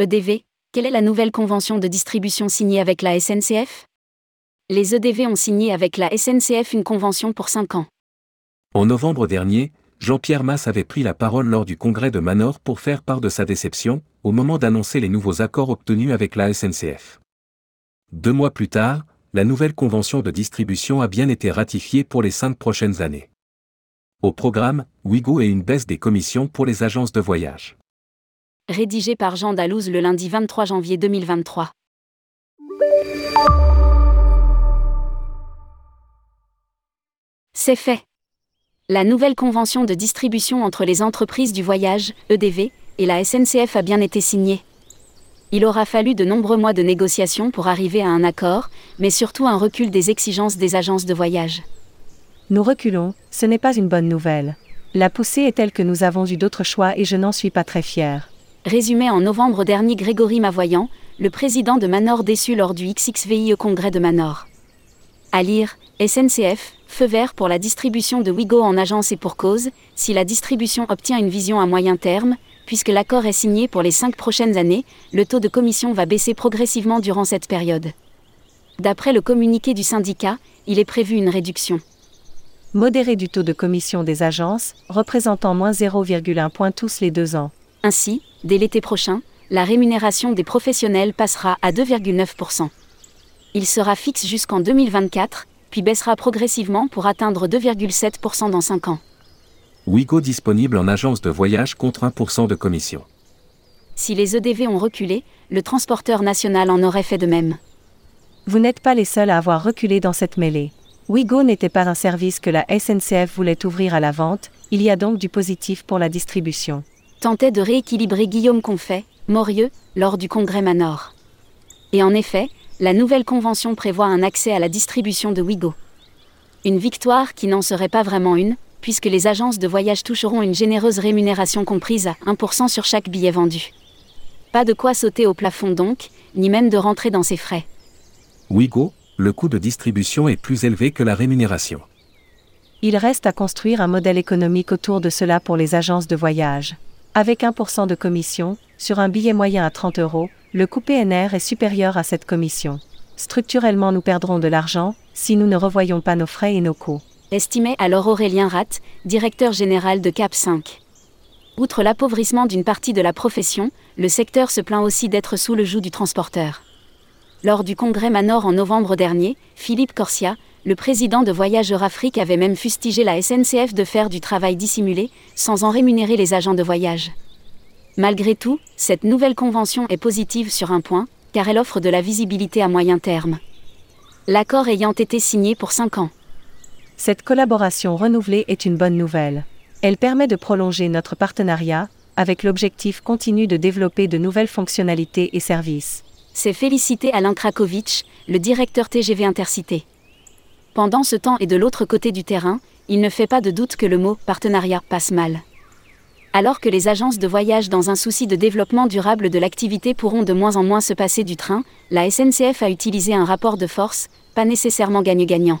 EDV, quelle est la nouvelle convention de distribution signée avec la SNCF Les EDV ont signé avec la SNCF une convention pour 5 ans. En novembre dernier, Jean-Pierre Masse avait pris la parole lors du congrès de Manor pour faire part de sa déception, au moment d'annoncer les nouveaux accords obtenus avec la SNCF. Deux mois plus tard, la nouvelle convention de distribution a bien été ratifiée pour les cinq prochaines années. Au programme, Wigo et une baisse des commissions pour les agences de voyage rédigé par Jean Dalouse le lundi 23 janvier 2023. C'est fait. La nouvelle convention de distribution entre les entreprises du voyage, EDV, et la SNCF a bien été signée. Il aura fallu de nombreux mois de négociations pour arriver à un accord, mais surtout un recul des exigences des agences de voyage. Nous reculons, ce n'est pas une bonne nouvelle. La poussée est telle que nous avons eu d'autres choix et je n'en suis pas très fier. Résumé en novembre dernier Grégory Mavoyant, le président de Manor déçu lors du XXVIE congrès de Manor. À lire, SNCF, feu vert pour la distribution de Wigo en agence et pour cause, si la distribution obtient une vision à moyen terme, puisque l'accord est signé pour les cinq prochaines années, le taux de commission va baisser progressivement durant cette période. D'après le communiqué du syndicat, il est prévu une réduction modérée du taux de commission des agences, représentant moins 0,1 point tous les deux ans. Ainsi, dès l'été prochain, la rémunération des professionnels passera à 2,9%. Il sera fixe jusqu'en 2024, puis baissera progressivement pour atteindre 2,7% dans 5 ans. Wigo disponible en agence de voyage contre 1% de commission. Si les EDV ont reculé, le transporteur national en aurait fait de même. Vous n'êtes pas les seuls à avoir reculé dans cette mêlée. Wigo n'était pas un service que la SNCF voulait ouvrir à la vente, il y a donc du positif pour la distribution tentait de rééquilibrer Guillaume Confet, Morieux, lors du congrès Manor. Et en effet, la nouvelle convention prévoit un accès à la distribution de Wigo. Une victoire qui n'en serait pas vraiment une, puisque les agences de voyage toucheront une généreuse rémunération comprise à 1% sur chaque billet vendu. Pas de quoi sauter au plafond donc, ni même de rentrer dans ses frais. Wigo, le coût de distribution est plus élevé que la rémunération. Il reste à construire un modèle économique autour de cela pour les agences de voyage. Avec 1% de commission, sur un billet moyen à 30 euros, le coût PNR est supérieur à cette commission. Structurellement, nous perdrons de l'argent si nous ne revoyons pas nos frais et nos coûts. Estimait alors Aurélien Ratt, directeur général de CAP 5. Outre l'appauvrissement d'une partie de la profession, le secteur se plaint aussi d'être sous le joug du transporteur. Lors du congrès Manor en novembre dernier, Philippe Corsia, le président de Voyageurs Afrique avait même fustigé la SNCF de faire du travail dissimulé, sans en rémunérer les agents de voyage. Malgré tout, cette nouvelle convention est positive sur un point, car elle offre de la visibilité à moyen terme. L'accord ayant été signé pour 5 ans. Cette collaboration renouvelée est une bonne nouvelle. Elle permet de prolonger notre partenariat, avec l'objectif continu de développer de nouvelles fonctionnalités et services. C'est félicité Alain Krakowicz, le directeur TGV Intercité. Pendant ce temps et de l'autre côté du terrain, il ne fait pas de doute que le mot partenariat passe mal. Alors que les agences de voyage dans un souci de développement durable de l'activité pourront de moins en moins se passer du train, la SNCF a utilisé un rapport de force, pas nécessairement gagne-gagnant.